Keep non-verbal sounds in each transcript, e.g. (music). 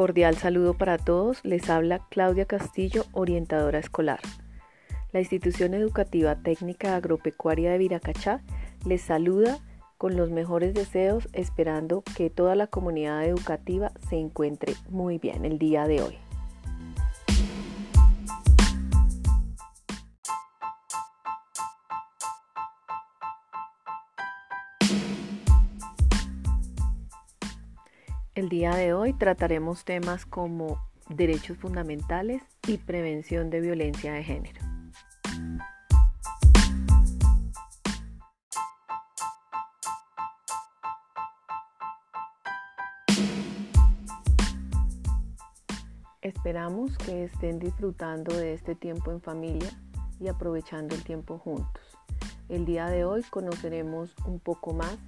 Cordial saludo para todos. Les habla Claudia Castillo, orientadora escolar. La institución educativa técnica agropecuaria de Viracachá les saluda con los mejores deseos, esperando que toda la comunidad educativa se encuentre muy bien el día de hoy. Día de hoy trataremos temas como derechos fundamentales y prevención de violencia de género. Esperamos que estén disfrutando de este tiempo en familia y aprovechando el tiempo juntos. El día de hoy conoceremos un poco más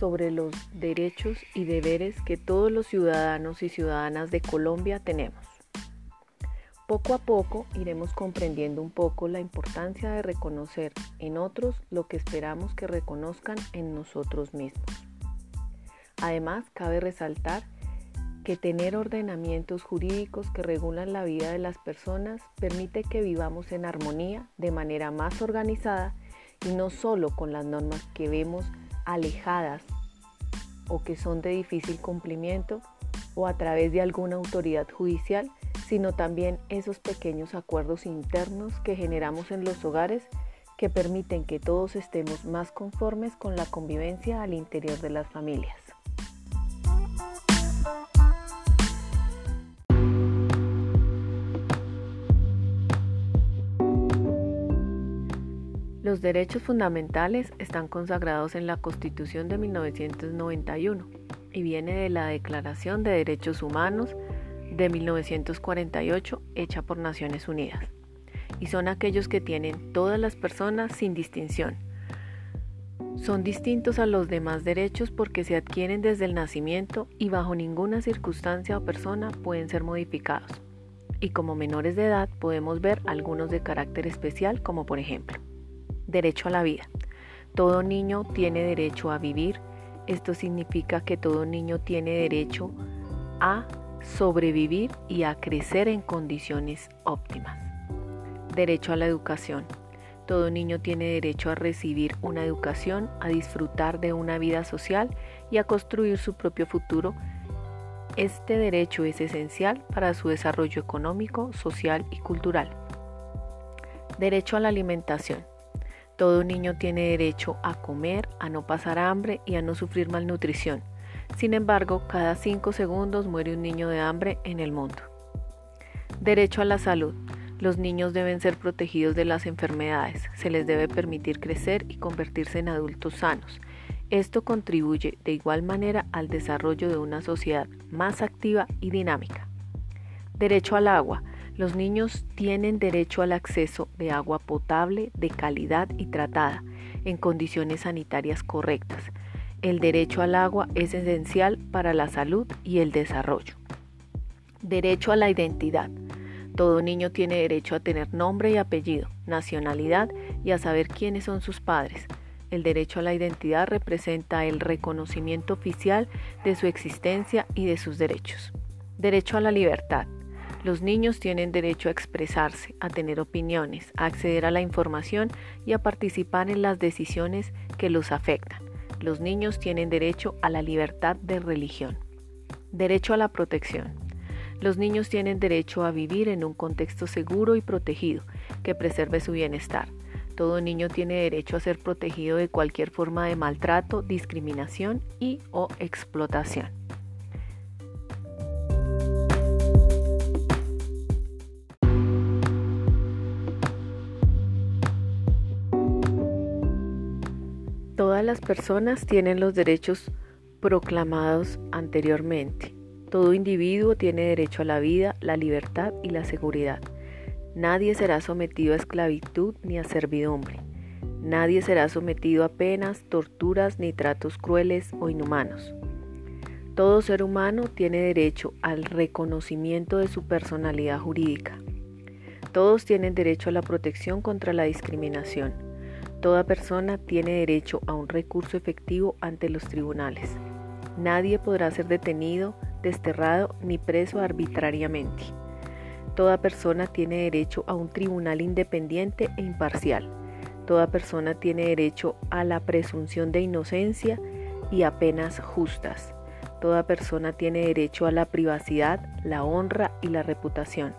sobre los derechos y deberes que todos los ciudadanos y ciudadanas de Colombia tenemos. Poco a poco iremos comprendiendo un poco la importancia de reconocer en otros lo que esperamos que reconozcan en nosotros mismos. Además, cabe resaltar que tener ordenamientos jurídicos que regulan la vida de las personas permite que vivamos en armonía de manera más organizada y no solo con las normas que vemos alejadas o que son de difícil cumplimiento o a través de alguna autoridad judicial, sino también esos pequeños acuerdos internos que generamos en los hogares que permiten que todos estemos más conformes con la convivencia al interior de las familias. Los derechos fundamentales están consagrados en la Constitución de 1991 y viene de la Declaración de Derechos Humanos de 1948 hecha por Naciones Unidas. Y son aquellos que tienen todas las personas sin distinción. Son distintos a los demás derechos porque se adquieren desde el nacimiento y bajo ninguna circunstancia o persona pueden ser modificados. Y como menores de edad podemos ver algunos de carácter especial como por ejemplo derecho a la vida. Todo niño tiene derecho a vivir. Esto significa que todo niño tiene derecho a sobrevivir y a crecer en condiciones óptimas. Derecho a la educación. Todo niño tiene derecho a recibir una educación, a disfrutar de una vida social y a construir su propio futuro. Este derecho es esencial para su desarrollo económico, social y cultural. Derecho a la alimentación. Todo niño tiene derecho a comer, a no pasar hambre y a no sufrir malnutrición. Sin embargo, cada cinco segundos muere un niño de hambre en el mundo. Derecho a la salud. Los niños deben ser protegidos de las enfermedades. Se les debe permitir crecer y convertirse en adultos sanos. Esto contribuye de igual manera al desarrollo de una sociedad más activa y dinámica. Derecho al agua. Los niños tienen derecho al acceso de agua potable, de calidad y tratada, en condiciones sanitarias correctas. El derecho al agua es esencial para la salud y el desarrollo. Derecho a la identidad. Todo niño tiene derecho a tener nombre y apellido, nacionalidad y a saber quiénes son sus padres. El derecho a la identidad representa el reconocimiento oficial de su existencia y de sus derechos. Derecho a la libertad. Los niños tienen derecho a expresarse, a tener opiniones, a acceder a la información y a participar en las decisiones que los afectan. Los niños tienen derecho a la libertad de religión. Derecho a la protección. Los niños tienen derecho a vivir en un contexto seguro y protegido que preserve su bienestar. Todo niño tiene derecho a ser protegido de cualquier forma de maltrato, discriminación y o explotación. Todas las personas tienen los derechos proclamados anteriormente. Todo individuo tiene derecho a la vida, la libertad y la seguridad. Nadie será sometido a esclavitud ni a servidumbre. Nadie será sometido a penas, torturas ni tratos crueles o inhumanos. Todo ser humano tiene derecho al reconocimiento de su personalidad jurídica. Todos tienen derecho a la protección contra la discriminación. Toda persona tiene derecho a un recurso efectivo ante los tribunales. Nadie podrá ser detenido desterrado ni preso arbitrariamente. Toda persona tiene derecho a un tribunal independiente e imparcial. Toda persona tiene derecho a la presunción de inocencia y a penas justas. Toda persona tiene derecho a la privacidad, la honra y la reputación.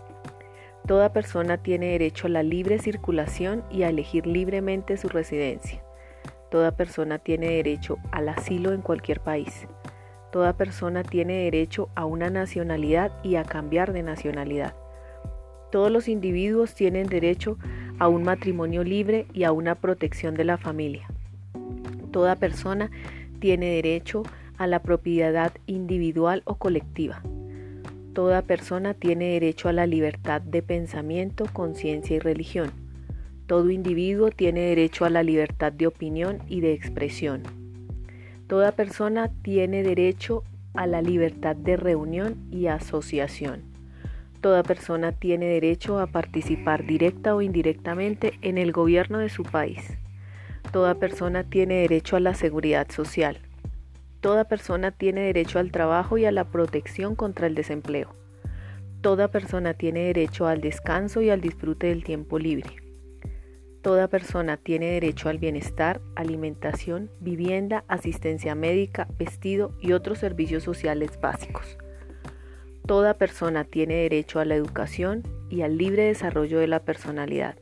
Toda persona tiene derecho a la libre circulación y a elegir libremente su residencia. Toda persona tiene derecho al asilo en cualquier país. Toda persona tiene derecho a una nacionalidad y a cambiar de nacionalidad. Todos los individuos tienen derecho a un matrimonio libre y a una protección de la familia. Toda persona tiene derecho a la propiedad individual o colectiva. Toda persona tiene derecho a la libertad de pensamiento, conciencia y religión. Todo individuo tiene derecho a la libertad de opinión y de expresión. Toda persona tiene derecho a la libertad de reunión y asociación. Toda persona tiene derecho a participar directa o indirectamente en el gobierno de su país. Toda persona tiene derecho a la seguridad social. Toda persona tiene derecho al trabajo y a la protección contra el desempleo. Toda persona tiene derecho al descanso y al disfrute del tiempo libre. Toda persona tiene derecho al bienestar, alimentación, vivienda, asistencia médica, vestido y otros servicios sociales básicos. Toda persona tiene derecho a la educación y al libre desarrollo de la personalidad.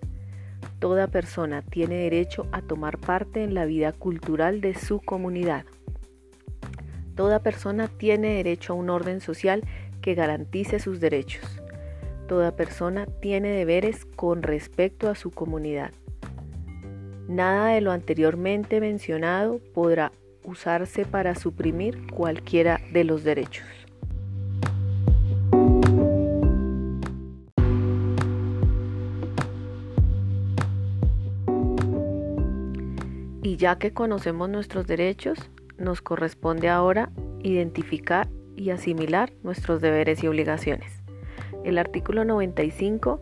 Toda persona tiene derecho a tomar parte en la vida cultural de su comunidad. Toda persona tiene derecho a un orden social que garantice sus derechos. Toda persona tiene deberes con respecto a su comunidad. Nada de lo anteriormente mencionado podrá usarse para suprimir cualquiera de los derechos. Y ya que conocemos nuestros derechos, nos corresponde ahora identificar y asimilar nuestros deberes y obligaciones. El artículo 95,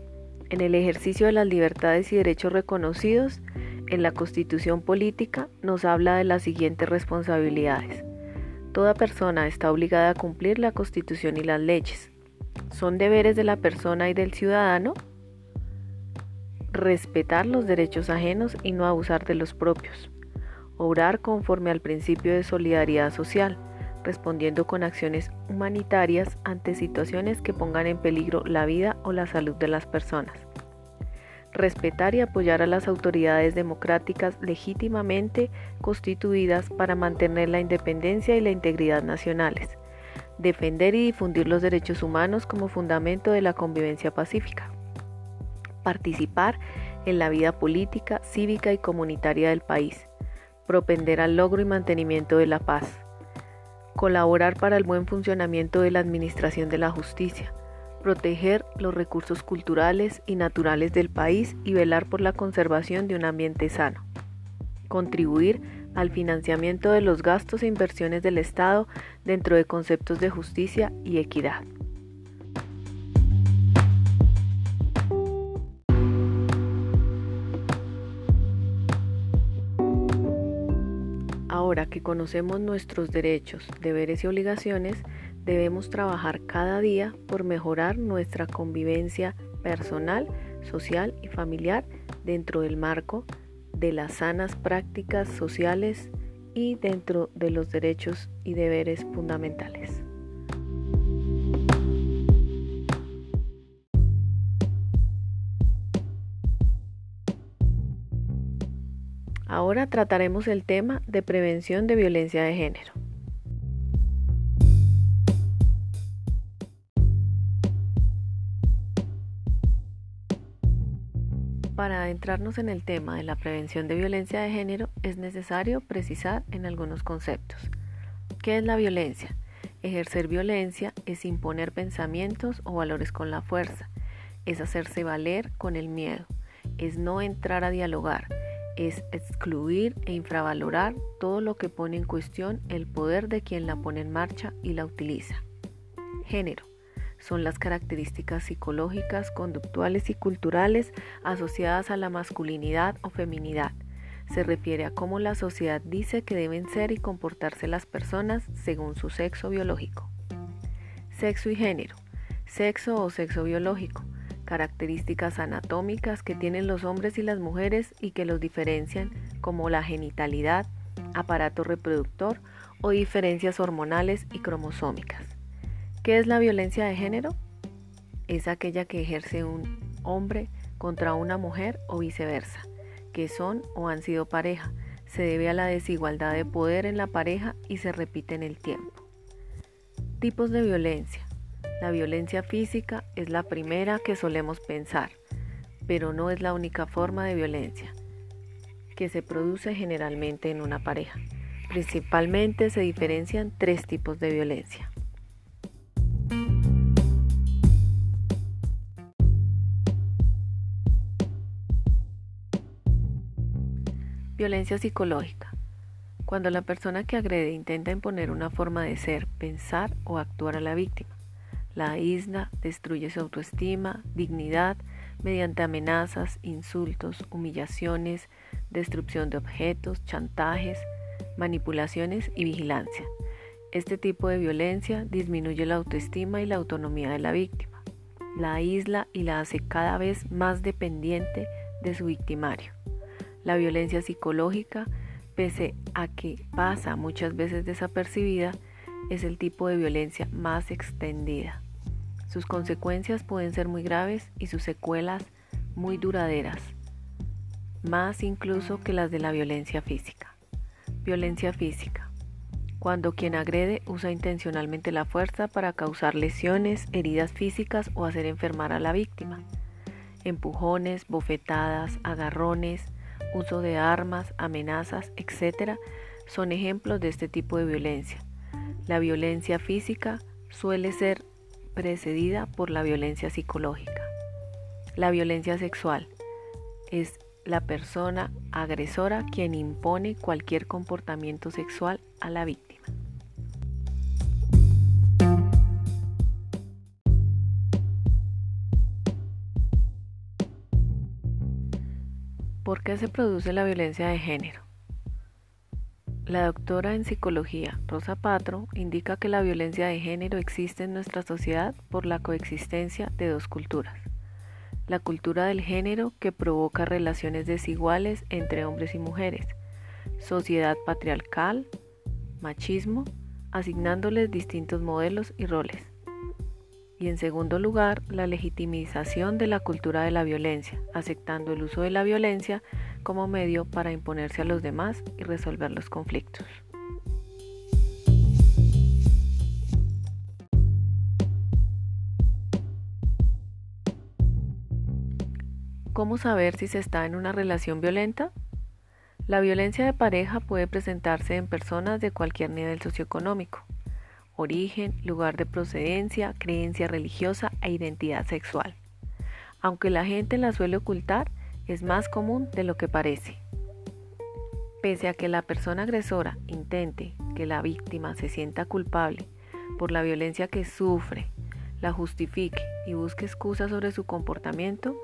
en el ejercicio de las libertades y derechos reconocidos en la Constitución Política, nos habla de las siguientes responsabilidades. Toda persona está obligada a cumplir la Constitución y las leyes. Son deberes de la persona y del ciudadano respetar los derechos ajenos y no abusar de los propios obrar conforme al principio de solidaridad social, respondiendo con acciones humanitarias ante situaciones que pongan en peligro la vida o la salud de las personas. Respetar y apoyar a las autoridades democráticas legítimamente constituidas para mantener la independencia y la integridad nacionales. Defender y difundir los derechos humanos como fundamento de la convivencia pacífica. Participar en la vida política, cívica y comunitaria del país propender al logro y mantenimiento de la paz, colaborar para el buen funcionamiento de la administración de la justicia, proteger los recursos culturales y naturales del país y velar por la conservación de un ambiente sano, contribuir al financiamiento de los gastos e inversiones del Estado dentro de conceptos de justicia y equidad. Ahora que conocemos nuestros derechos, deberes y obligaciones, debemos trabajar cada día por mejorar nuestra convivencia personal, social y familiar dentro del marco de las sanas prácticas sociales y dentro de los derechos y deberes fundamentales. Ahora trataremos el tema de prevención de violencia de género. Para adentrarnos en el tema de la prevención de violencia de género es necesario precisar en algunos conceptos. ¿Qué es la violencia? Ejercer violencia es imponer pensamientos o valores con la fuerza, es hacerse valer con el miedo, es no entrar a dialogar, es excluir e infravalorar todo lo que pone en cuestión el poder de quien la pone en marcha y la utiliza. Género. Son las características psicológicas, conductuales y culturales asociadas a la masculinidad o feminidad. Se refiere a cómo la sociedad dice que deben ser y comportarse las personas según su sexo biológico. Sexo y género. Sexo o sexo biológico. Características anatómicas que tienen los hombres y las mujeres y que los diferencian como la genitalidad, aparato reproductor o diferencias hormonales y cromosómicas. ¿Qué es la violencia de género? Es aquella que ejerce un hombre contra una mujer o viceversa, que son o han sido pareja. Se debe a la desigualdad de poder en la pareja y se repite en el tiempo. Tipos de violencia. La violencia física es la primera que solemos pensar, pero no es la única forma de violencia que se produce generalmente en una pareja. Principalmente se diferencian tres tipos de violencia. Violencia psicológica. Cuando la persona que agrede intenta imponer una forma de ser, pensar o actuar a la víctima. La aísla, destruye su autoestima, dignidad, mediante amenazas, insultos, humillaciones, destrucción de objetos, chantajes, manipulaciones y vigilancia. Este tipo de violencia disminuye la autoestima y la autonomía de la víctima, la aísla y la hace cada vez más dependiente de su victimario. La violencia psicológica, pese a que pasa muchas veces desapercibida, es el tipo de violencia más extendida. Sus consecuencias pueden ser muy graves y sus secuelas muy duraderas, más incluso que las de la violencia física. Violencia física. Cuando quien agrede usa intencionalmente la fuerza para causar lesiones, heridas físicas o hacer enfermar a la víctima. Empujones, bofetadas, agarrones, uso de armas, amenazas, etc., son ejemplos de este tipo de violencia. La violencia física suele ser precedida por la violencia psicológica. La violencia sexual es la persona agresora quien impone cualquier comportamiento sexual a la víctima. ¿Por qué se produce la violencia de género? La doctora en psicología Rosa Patro indica que la violencia de género existe en nuestra sociedad por la coexistencia de dos culturas. La cultura del género que provoca relaciones desiguales entre hombres y mujeres, sociedad patriarcal, machismo, asignándoles distintos modelos y roles y en segundo lugar, la legitimización de la cultura de la violencia, aceptando el uso de la violencia como medio para imponerse a los demás y resolver los conflictos. ¿Cómo saber si se está en una relación violenta? La violencia de pareja puede presentarse en personas de cualquier nivel socioeconómico, origen, lugar de procedencia, creencia religiosa e identidad sexual. Aunque la gente la suele ocultar, es más común de lo que parece. Pese a que la persona agresora intente que la víctima se sienta culpable por la violencia que sufre, la justifique y busque excusas sobre su comportamiento,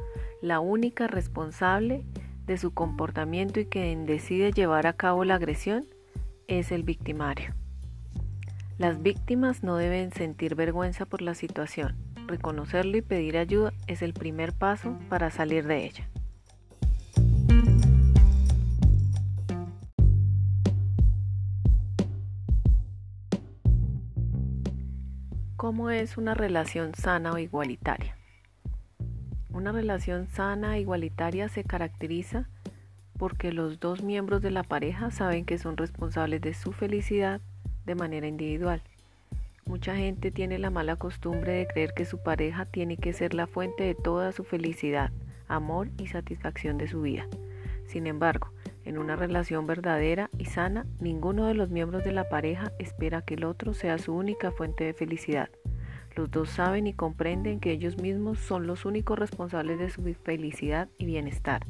la única responsable de su comportamiento y quien decide llevar a cabo la agresión es el victimario. Las víctimas no deben sentir vergüenza por la situación. Reconocerlo y pedir ayuda es el primer paso para salir de ella. ¿Cómo es una relación sana o igualitaria? Una relación sana e igualitaria se caracteriza porque los dos miembros de la pareja saben que son responsables de su felicidad de manera individual. Mucha gente tiene la mala costumbre de creer que su pareja tiene que ser la fuente de toda su felicidad, amor y satisfacción de su vida. Sin embargo, en una relación verdadera y sana, ninguno de los miembros de la pareja espera que el otro sea su única fuente de felicidad. Los dos saben y comprenden que ellos mismos son los únicos responsables de su felicidad y bienestar.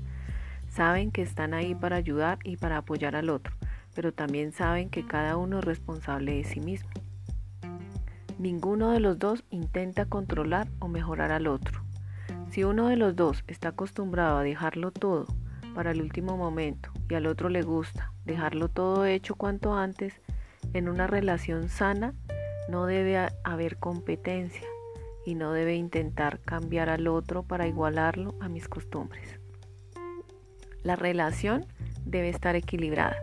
Saben que están ahí para ayudar y para apoyar al otro, pero también saben que cada uno es responsable de sí mismo. Ninguno de los dos intenta controlar o mejorar al otro. Si uno de los dos está acostumbrado a dejarlo todo para el último momento y al otro le gusta dejarlo todo hecho cuanto antes, en una relación sana no debe haber competencia y no debe intentar cambiar al otro para igualarlo a mis costumbres. La relación debe estar equilibrada.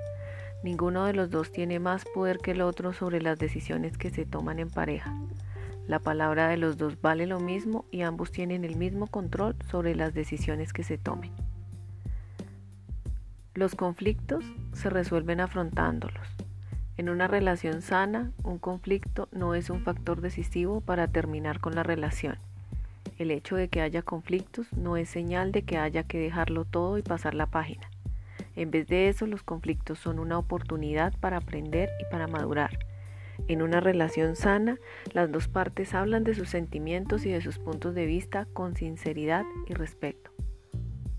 Ninguno de los dos tiene más poder que el otro sobre las decisiones que se toman en pareja. La palabra de los dos vale lo mismo y ambos tienen el mismo control sobre las decisiones que se tomen. Los conflictos se resuelven afrontándolos. En una relación sana, un conflicto no es un factor decisivo para terminar con la relación. El hecho de que haya conflictos no es señal de que haya que dejarlo todo y pasar la página. En vez de eso, los conflictos son una oportunidad para aprender y para madurar. En una relación sana, las dos partes hablan de sus sentimientos y de sus puntos de vista con sinceridad y respeto.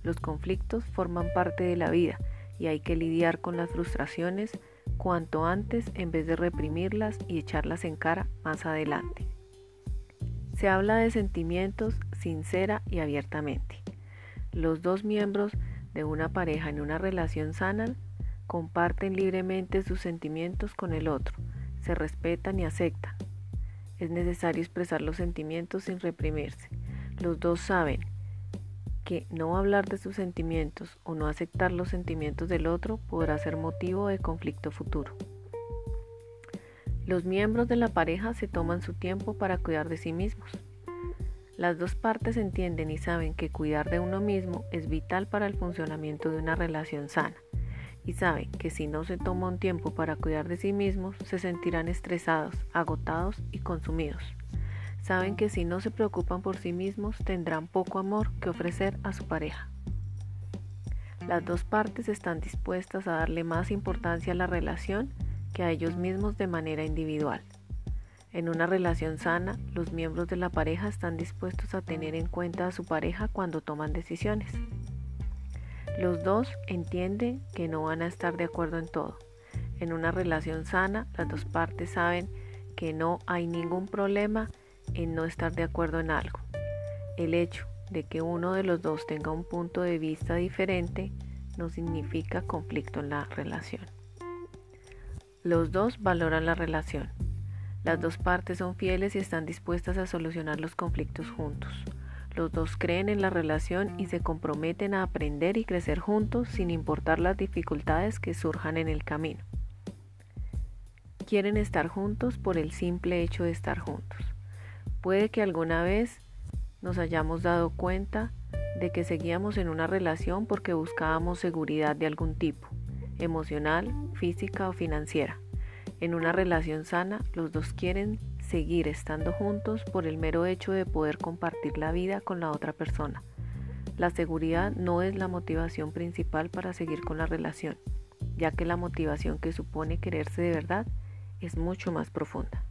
Los conflictos forman parte de la vida y hay que lidiar con las frustraciones, cuanto antes en vez de reprimirlas y echarlas en cara más adelante. Se habla de sentimientos sincera y abiertamente. Los dos miembros de una pareja en una relación sana comparten libremente sus sentimientos con el otro, se respetan y aceptan. Es necesario expresar los sentimientos sin reprimirse. Los dos saben no hablar de sus sentimientos o no aceptar los sentimientos del otro podrá ser motivo de conflicto futuro. Los miembros de la pareja se toman su tiempo para cuidar de sí mismos. Las dos partes entienden y saben que cuidar de uno mismo es vital para el funcionamiento de una relación sana y saben que si no se toma un tiempo para cuidar de sí mismos se sentirán estresados, agotados y consumidos saben que si no se preocupan por sí mismos tendrán poco amor que ofrecer a su pareja. Las dos partes están dispuestas a darle más importancia a la relación que a ellos mismos de manera individual. En una relación sana, los miembros de la pareja están dispuestos a tener en cuenta a su pareja cuando toman decisiones. Los dos entienden que no van a estar de acuerdo en todo. En una relación sana, las dos partes saben que no hay ningún problema en no estar de acuerdo en algo. El hecho de que uno de los dos tenga un punto de vista diferente no significa conflicto en la relación. Los dos valoran la relación. Las dos partes son fieles y están dispuestas a solucionar los conflictos juntos. Los dos creen en la relación y se comprometen a aprender y crecer juntos sin importar las dificultades que surjan en el camino. Quieren estar juntos por el simple hecho de estar juntos. Puede que alguna vez nos hayamos dado cuenta de que seguíamos en una relación porque buscábamos seguridad de algún tipo, emocional, física o financiera. En una relación sana, los dos quieren seguir estando juntos por el mero hecho de poder compartir la vida con la otra persona. La seguridad no es la motivación principal para seguir con la relación, ya que la motivación que supone quererse de verdad es mucho más profunda.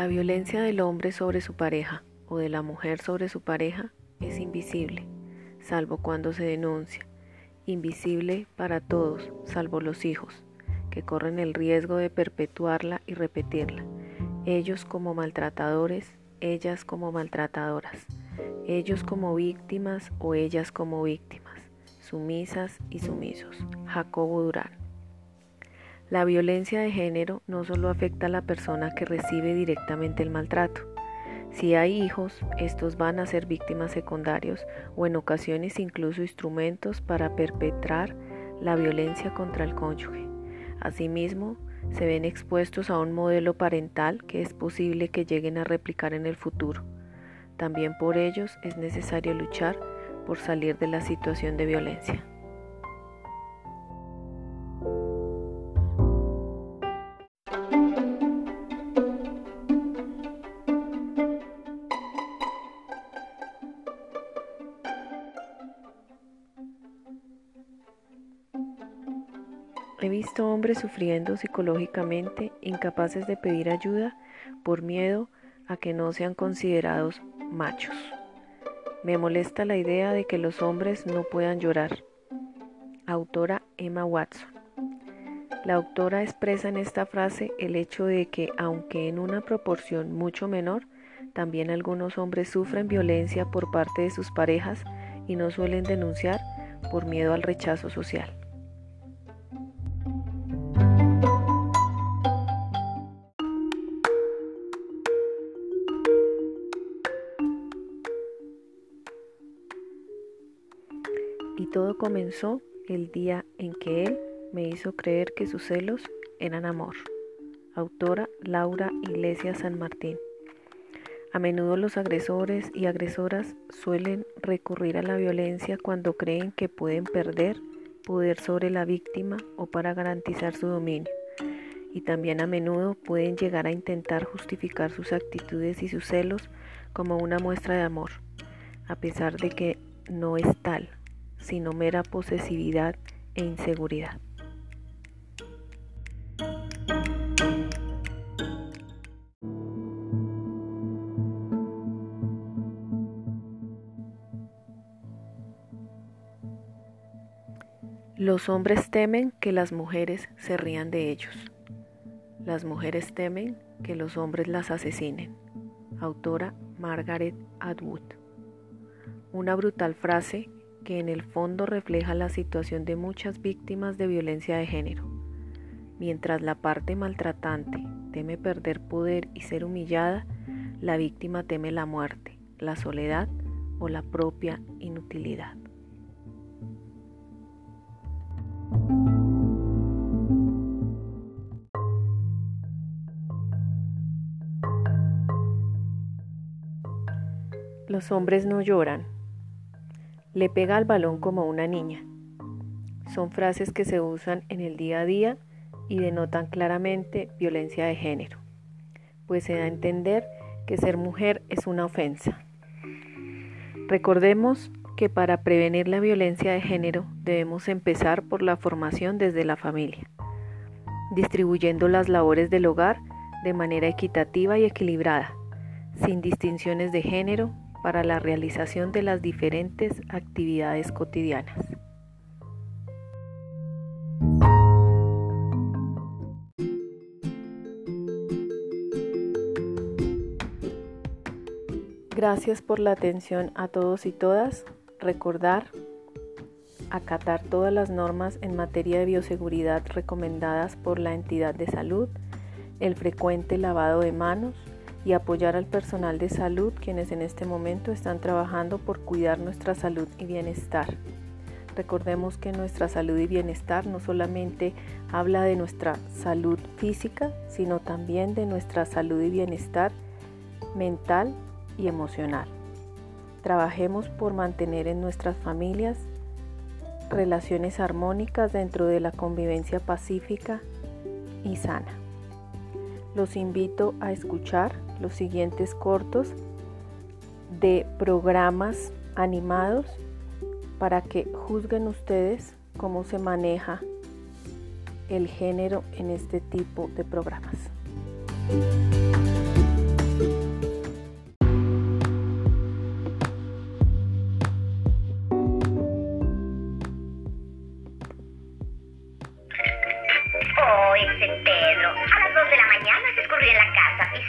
La violencia del hombre sobre su pareja o de la mujer sobre su pareja es invisible, salvo cuando se denuncia, invisible para todos, salvo los hijos, que corren el riesgo de perpetuarla y repetirla, ellos como maltratadores, ellas como maltratadoras, ellos como víctimas o ellas como víctimas, sumisas y sumisos. Jacobo Durán. La violencia de género no solo afecta a la persona que recibe directamente el maltrato. Si hay hijos, estos van a ser víctimas secundarios o en ocasiones incluso instrumentos para perpetrar la violencia contra el cónyuge. Asimismo, se ven expuestos a un modelo parental que es posible que lleguen a replicar en el futuro. También por ellos es necesario luchar por salir de la situación de violencia. Hombres sufriendo psicológicamente, incapaces de pedir ayuda por miedo a que no sean considerados machos. Me molesta la idea de que los hombres no puedan llorar. Autora Emma Watson. La autora expresa en esta frase el hecho de que, aunque en una proporción mucho menor, También algunos hombres sufren violencia por parte de sus parejas y no suelen denunciar por miedo al rechazo social. Comenzó el día en que él me hizo creer que sus celos eran amor. Autora Laura Iglesias San Martín. A menudo los agresores y agresoras suelen recurrir a la violencia cuando creen que pueden perder poder sobre la víctima o para garantizar su dominio. Y también a menudo pueden llegar a intentar justificar sus actitudes y sus celos como una muestra de amor, a pesar de que no es tal, sino mera posesividad e inseguridad. Los hombres temen que las mujeres se rían de ellos. Las mujeres temen que los hombres las asesinen. Autora Margaret Atwood. Una brutal frase que en el fondo refleja la situación de muchas víctimas de violencia de género. Mientras la parte maltratante teme perder poder y ser humillada, la víctima teme la muerte, la soledad o la propia inutilidad. Los hombres no lloran. Le pega al balón como una niña. Son frases que se usan en el día a día y denotan claramente violencia de género, pues se da a entender que ser mujer es una ofensa. Recordemos que para prevenir la violencia de género debemos empezar por la formación desde la familia, distribuyendo las labores del hogar de manera equitativa y equilibrada, sin distinciones de género, para la realización de las diferentes actividades cotidianas. Gracias por la atención a todos y todas. Recordar acatar todas las normas en materia de bioseguridad recomendadas por la entidad de salud, el frecuente lavado de manos, y apoyar al personal de salud quienes en este momento están trabajando por cuidar nuestra salud y bienestar. Recordemos que nuestra salud y bienestar no solamente habla de nuestra salud física, sino también de nuestra salud y bienestar mental y emocional. Trabajemos por mantener en nuestras familias relaciones armónicas dentro de la convivencia pacífica y sana. Los invito a escuchar los siguientes cortos de programas animados para que juzguen ustedes cómo se maneja el género en este tipo de programas.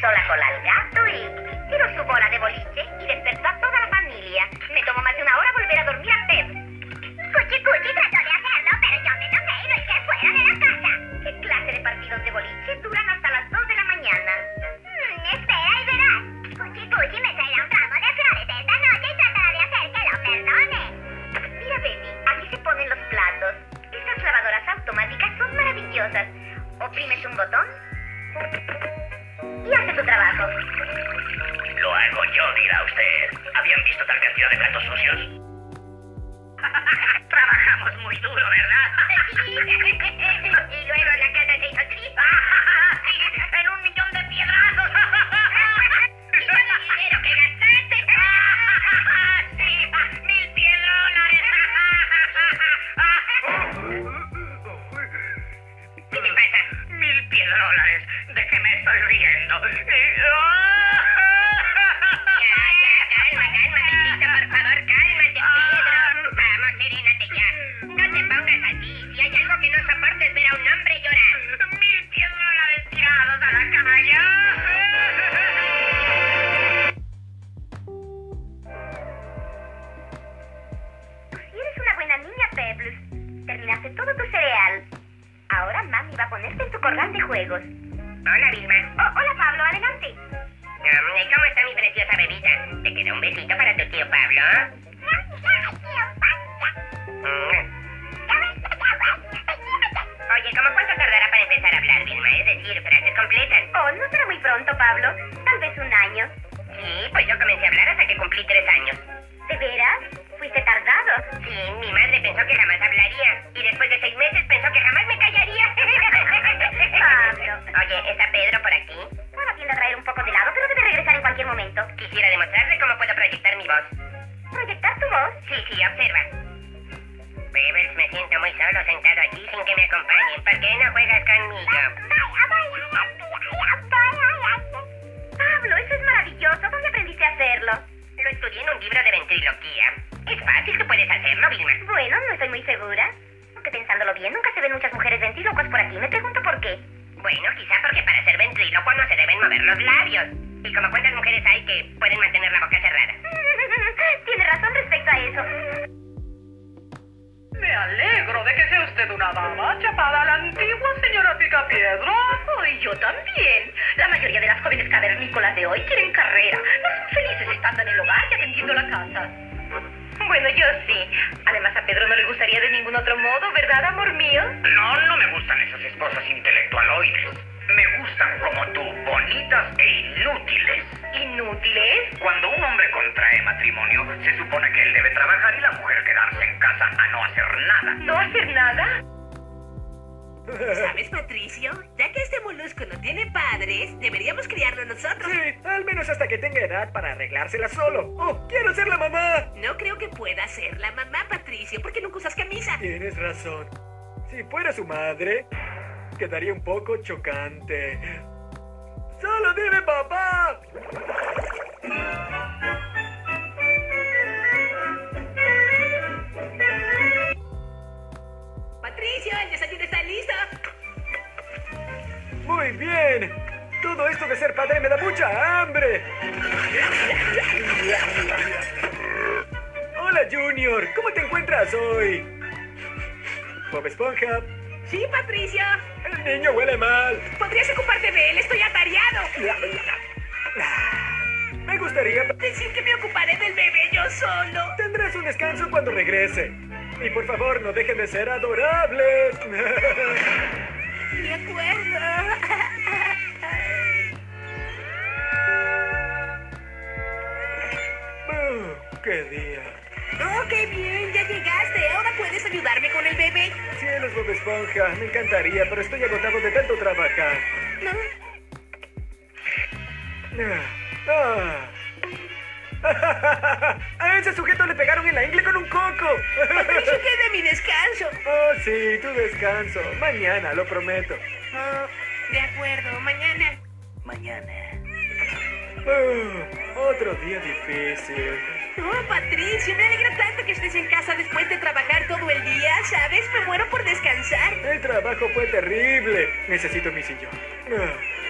sola con el gato y tiró su bola de boliche y de corriendo. (laughs) que jamás hablaría. Bueno, yo sí. Además, a Pedro no le gustaría de ningún otro modo, ¿verdad, amor mío? No, no me gustan esas esposas intelectualoides. Me gustan como tú, bonitas e inútiles. ¿Inútiles? Cuando un hombre contrae matrimonio, se supone que él debe trabajar y la mujer quedarse en casa a no hacer nada. ¿No hacer nada? ¿Sabes, Patricio? Ya que este molusco no tiene padres, deberíamos criarlo nosotros. Sí, al menos hasta que tenga edad para arreglársela solo. ¡Oh, quiero ser la mamá! No creo que pueda ser la mamá, Patricio, porque nunca usas camisa. Tienes razón. Si fuera su madre, quedaría un poco chocante. ¡Solo dime papá! Patricio, el desayuno está listo. Muy bien. Todo esto de ser padre me da mucha hambre. Hola Junior, ¿cómo te encuentras hoy? Bob Esponja, Sí, Patricio. el niño huele mal. ¿Podrías ocuparte de él? Estoy atareado. Me gustaría... Decir que me ocuparé del bebé yo solo. Tendrás un descanso cuando regrese. Y por favor, no dejen de ser adorables. De acuerdo. Uh, (laughs) ¡Qué día! Oh, qué bien, ya llegaste. Ahora puedes ayudarme con el bebé. Cielos, Bob Esponja, me encantaría, pero estoy agotado de tanto trabajar. ¿No? Ah. (laughs) A ese sujeto le pegaron en la ingle con un coco. Patricio, que es de mi descanso. Oh, sí, tu descanso. Mañana, lo prometo. Oh, de acuerdo, mañana. Mañana. Ah, otro día difícil. Oh, Patricio, me alegra tanto que estés en casa después de trabajar todo el día, ¿sabes? Me muero por descansar. El trabajo fue terrible. Necesito mi sillón.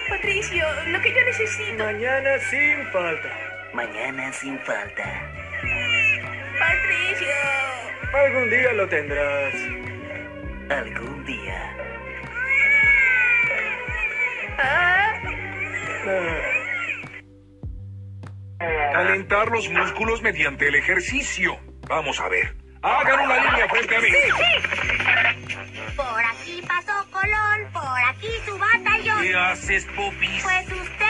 Patricio, lo que yo necesito. Mañana sin falta. Mañana sin falta. Patricio. Algún día lo tendrás. Algún día. Ah, Ah. Calentar los músculos mediante el ejercicio. Vamos a ver. Hagan una línea frente a mí. Por aquí pasó Colón, por aquí su batallón. ¿Qué haces, Popis? Pues usted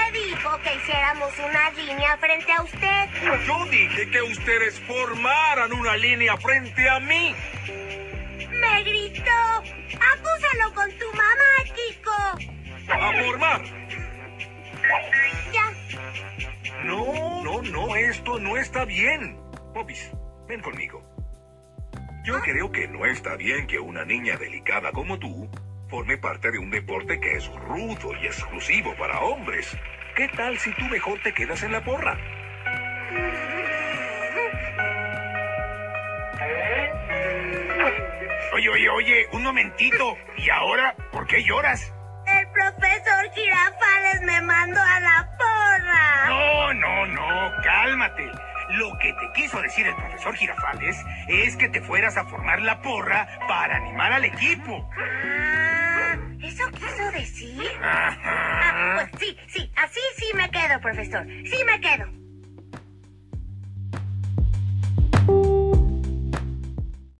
dijo que hiciéramos una línea frente a usted. Yo dije que ustedes formaran una línea frente a mí. Me gritó. Acúsalo con tu mamá, Kiko. A formar. Ya. No, no, no, esto no está bien. Popis, ven conmigo. Yo creo que no está bien que una niña delicada como tú forme parte de un deporte que es rudo y exclusivo para hombres. ¿Qué tal si tú mejor te quedas en la porra? Oye, oye, oye, un momentito. ¿Y ahora? ¿Por qué lloras? El profesor Girafales me mandó a la porra. No, no, no, cálmate. Lo que te quiso decir el profesor Girafales es que te fueras a formar la porra para animar al equipo. Ah, eso quiso decir? Ah, pues sí, sí, así sí me quedo, profesor. Sí me quedo.